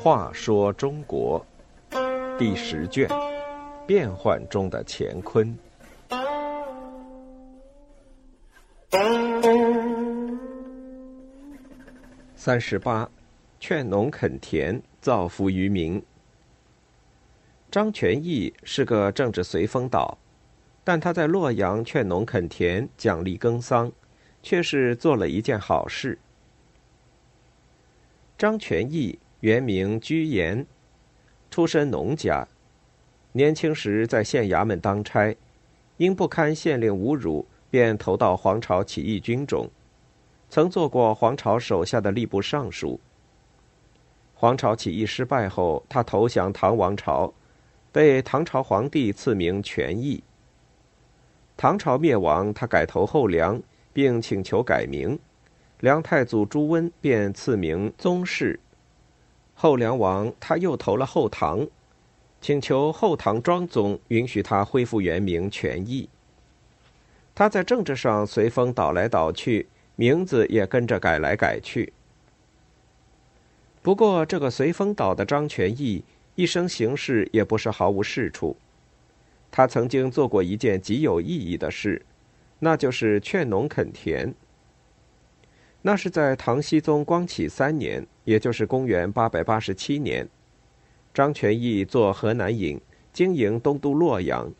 话说中国第十卷：变幻中的乾坤。三十八，劝农垦田，造福于民。张全义是个政治随风倒，但他在洛阳劝农垦田，奖励耕桑，却是做了一件好事。张全义原名居延，出身农家，年轻时在县衙门当差，因不堪县令侮辱，便投到黄巢起义军中。曾做过黄巢手下的吏部尚书。黄巢起义失败后，他投降唐王朝，被唐朝皇帝赐名权义。唐朝灭亡，他改投后梁，并请求改名，梁太祖朱温便赐名宗室。后梁王，他又投了后唐，请求后唐庄宗允许他恢复原名权义。他在政治上随风倒来倒去。名字也跟着改来改去。不过，这个随风倒的张全义一生行事也不是毫无是处。他曾经做过一件极有意义的事，那就是劝农垦田。那是在唐僖宗光启三年，也就是公元八百八十七年，张全义做河南尹，经营东都洛阳。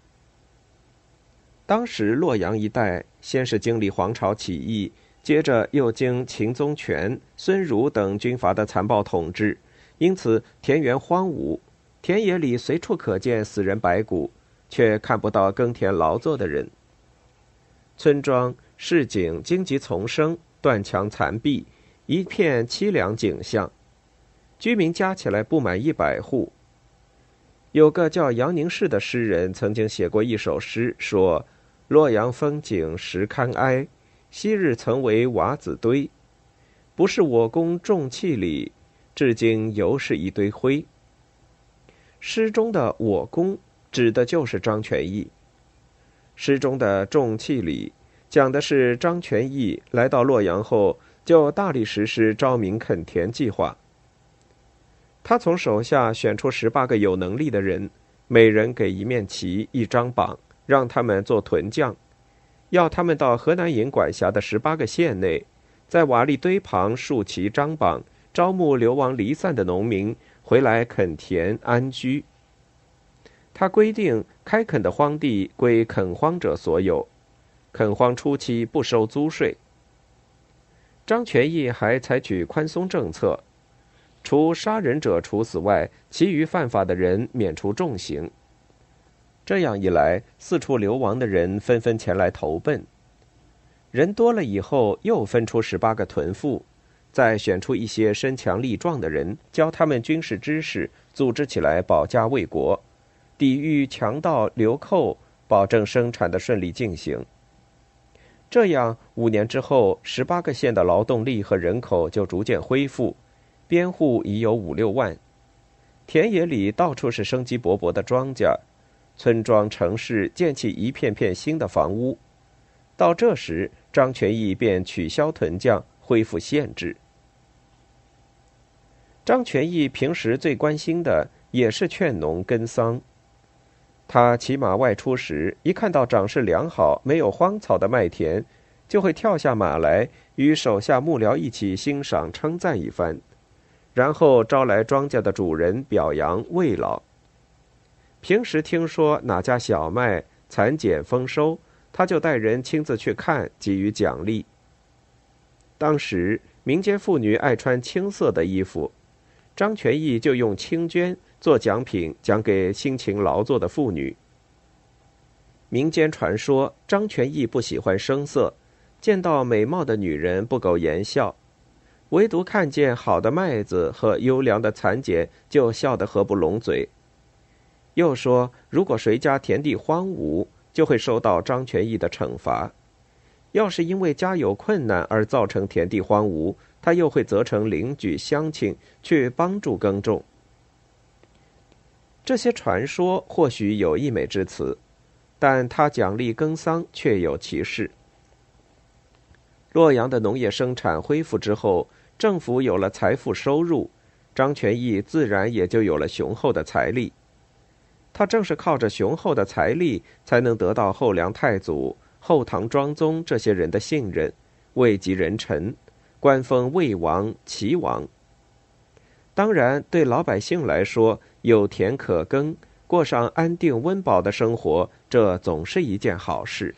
当时洛阳一带先是经历黄巢起义。接着又经秦宗权、孙儒等军阀的残暴统治，因此田园荒芜，田野里随处可见死人白骨，却看不到耕田劳作的人。村庄、市井荆棘丛生，断墙残壁，一片凄凉景象。居民加起来不满一百户。有个叫杨凝式的诗人曾经写过一首诗，说：“洛阳风景实堪哀。”昔日曾为瓦子堆，不是我宫重器里，至今犹是一堆灰。诗中的我宫指的就是张全义。诗中的重器里讲的是张全义来到洛阳后，就大力实施招民垦田计划。他从手下选出十八个有能力的人，每人给一面旗、一张榜，让他们做屯将。要他们到河南尹管辖的十八个县内，在瓦砾堆旁竖旗张榜，招募流亡离散的农民回来垦田安居。他规定开垦的荒地归垦荒者所有，垦荒初期不收租税。张全义还采取宽松政策，除杀人者处死外，其余犯法的人免除重刑。这样一来，四处流亡的人纷纷前来投奔。人多了以后，又分出十八个屯赋，再选出一些身强力壮的人，教他们军事知识，组织起来保家卫国，抵御强盗流寇，保证生产的顺利进行。这样，五年之后，十八个县的劳动力和人口就逐渐恢复，边户已有五六万，田野里到处是生机勃勃的庄稼。村庄、城市建起一片片新的房屋，到这时，张全义便取消屯将，恢复县制。张全义平时最关心的也是劝农耕桑。他骑马外出时，一看到长势良好、没有荒草的麦田，就会跳下马来，与手下幕僚一起欣赏、称赞一番，然后招来庄稼的主人表扬慰劳。平时听说哪家小麦蚕茧丰收，他就带人亲自去看，给予奖励。当时民间妇女爱穿青色的衣服，张全义就用青绢做奖品，奖给辛勤劳作的妇女。民间传说张全义不喜欢声色，见到美貌的女人不苟言笑，唯独看见好的麦子和优良的蚕茧，就笑得合不拢嘴。又说，如果谁家田地荒芜，就会受到张全义的惩罚；要是因为家有困难而造成田地荒芜，他又会责成邻居乡亲去帮助耕种。这些传说或许有溢美之词，但他奖励耕桑确有其事。洛阳的农业生产恢复之后，政府有了财富收入，张全义自然也就有了雄厚的财力。他正是靠着雄厚的财力，才能得到后梁太祖、后唐庄宗这些人的信任，位极人臣，官封魏王、齐王。当然，对老百姓来说，有田可耕，过上安定温饱的生活，这总是一件好事。